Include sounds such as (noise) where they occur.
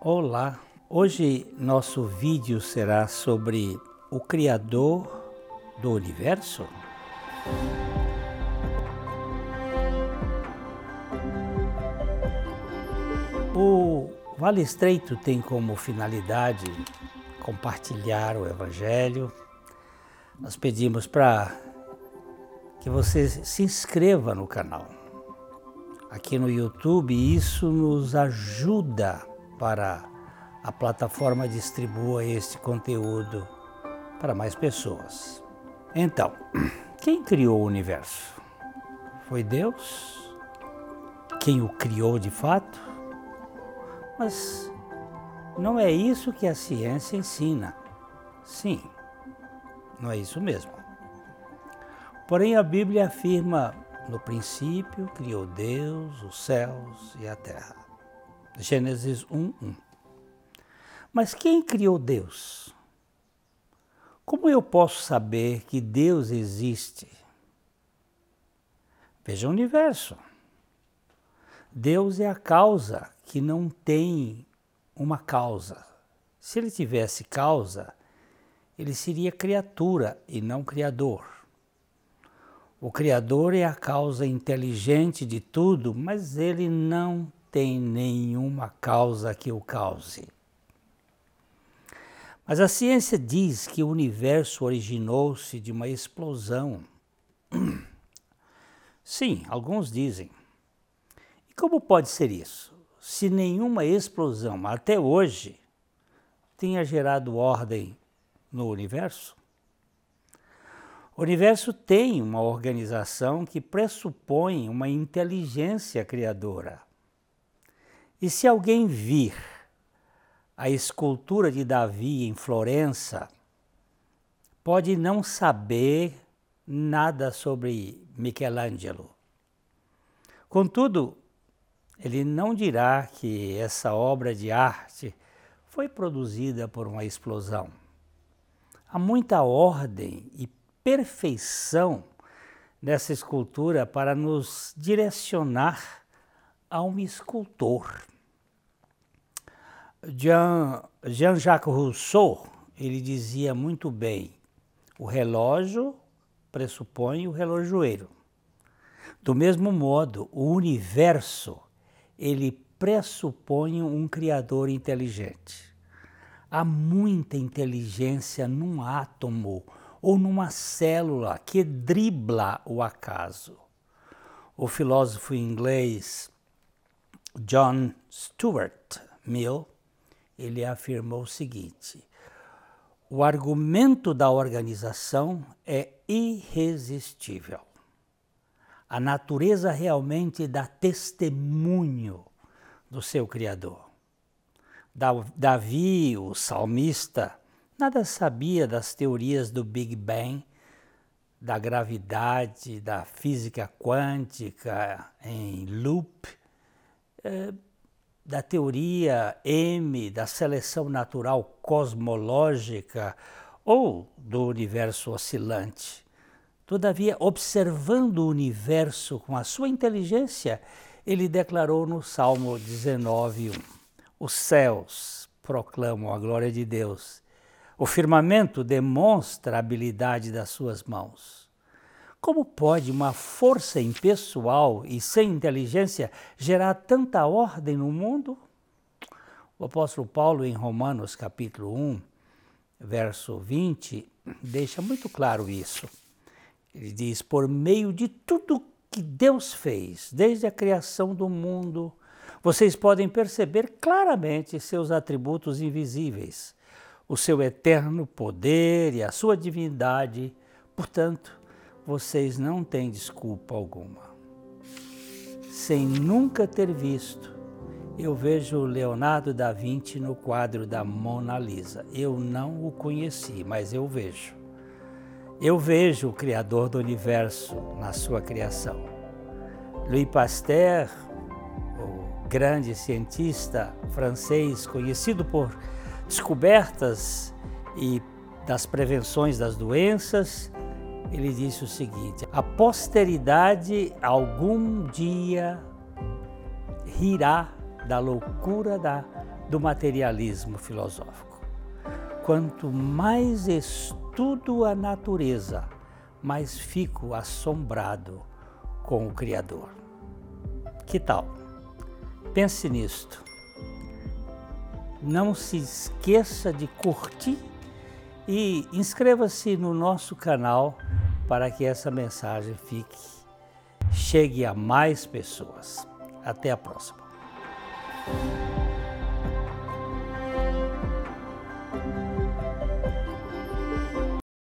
Olá, hoje nosso vídeo será sobre o Criador do Universo. O Vale Estreito tem como finalidade compartilhar o Evangelho. Nós pedimos para que você se inscreva no canal. Aqui no YouTube, isso nos ajuda para a plataforma distribua este conteúdo para mais pessoas. Então, (clears throat) quem criou o universo? Foi Deus? Quem o criou de fato? Mas não é isso que a ciência ensina. Sim, não é isso mesmo. Porém, a Bíblia afirma: no princípio criou Deus os céus e a terra. Gênesis 1, 1. Mas quem criou Deus? Como eu posso saber que Deus existe? Veja o universo. Deus é a causa que não tem uma causa. Se ele tivesse causa, ele seria criatura e não criador. O Criador é a causa inteligente de tudo, mas ele não tem nenhuma causa que o cause. Mas a ciência diz que o universo originou-se de uma explosão. (clears throat) Sim, alguns dizem. E como pode ser isso? Se nenhuma explosão até hoje tenha gerado ordem no universo? O universo tem uma organização que pressupõe uma inteligência criadora. E se alguém vir a escultura de Davi em Florença, pode não saber nada sobre Michelangelo. Contudo, ele não dirá que essa obra de arte foi produzida por uma explosão. Há muita ordem e perfeição nessa escultura para nos direcionar a um escultor. Jean-Jacques Rousseau, ele dizia muito bem, o relógio pressupõe o relojoeiro. Do mesmo modo, o universo, ele pressupõe um criador inteligente. Há muita inteligência num átomo ou numa célula que dribla o acaso. O filósofo inglês John Stuart Mill, ele afirmou o seguinte: o argumento da organização é irresistível. A natureza realmente dá testemunho do seu Criador. Davi, o salmista, nada sabia das teorias do Big Bang, da gravidade, da física quântica em loop, é, da teoria M, da seleção natural cosmológica ou do universo oscilante. Todavia, observando o universo com a sua inteligência, ele declarou no Salmo 19:1: Os céus proclamam a glória de Deus. O firmamento demonstra a habilidade das suas mãos. Como pode uma força impessoal e sem inteligência gerar tanta ordem no mundo? O apóstolo Paulo, em Romanos capítulo 1, verso 20, deixa muito claro isso. Ele diz: Por meio de tudo que Deus fez, desde a criação do mundo, vocês podem perceber claramente seus atributos invisíveis, o seu eterno poder e a sua divindade. Portanto, vocês não têm desculpa alguma. Sem nunca ter visto, eu vejo Leonardo da Vinci no quadro da Mona Lisa. Eu não o conheci, mas eu vejo. Eu vejo o Criador do universo na sua criação. Louis Pasteur, o grande cientista francês conhecido por descobertas e das prevenções das doenças, ele disse o seguinte: a posteridade algum dia rirá da loucura da do materialismo filosófico. Quanto mais estudo a natureza, mais fico assombrado com o Criador. Que tal? Pense nisto. Não se esqueça de curtir e inscreva-se no nosso canal para que essa mensagem fique chegue a mais pessoas. Até a próxima.